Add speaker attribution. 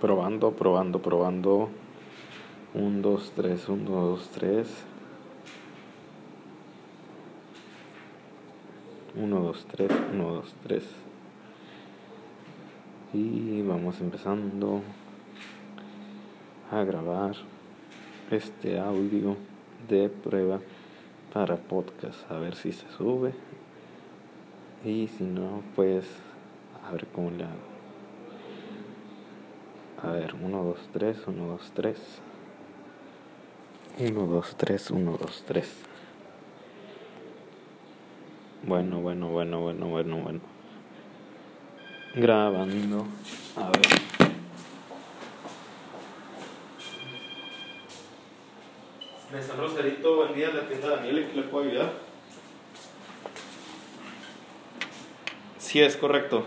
Speaker 1: Probando, probando, probando. 1, 2, 3, 1, 2, 3. 1, 2, 3, 1, 2, 3. Y vamos empezando a grabar este audio de prueba para podcast. A ver si se sube. Y si no, pues a ver cómo le hago. A ver, 1, 2, 3, 1, 2, 3. 1, 2, 3, 1, 2, 3. Bueno, bueno, bueno, bueno, bueno, bueno. Grabando. A ver. Mesa Rosarito, buen día, la tienda Daniel, ¿en qué le puedo ayudar? Sí, es correcto.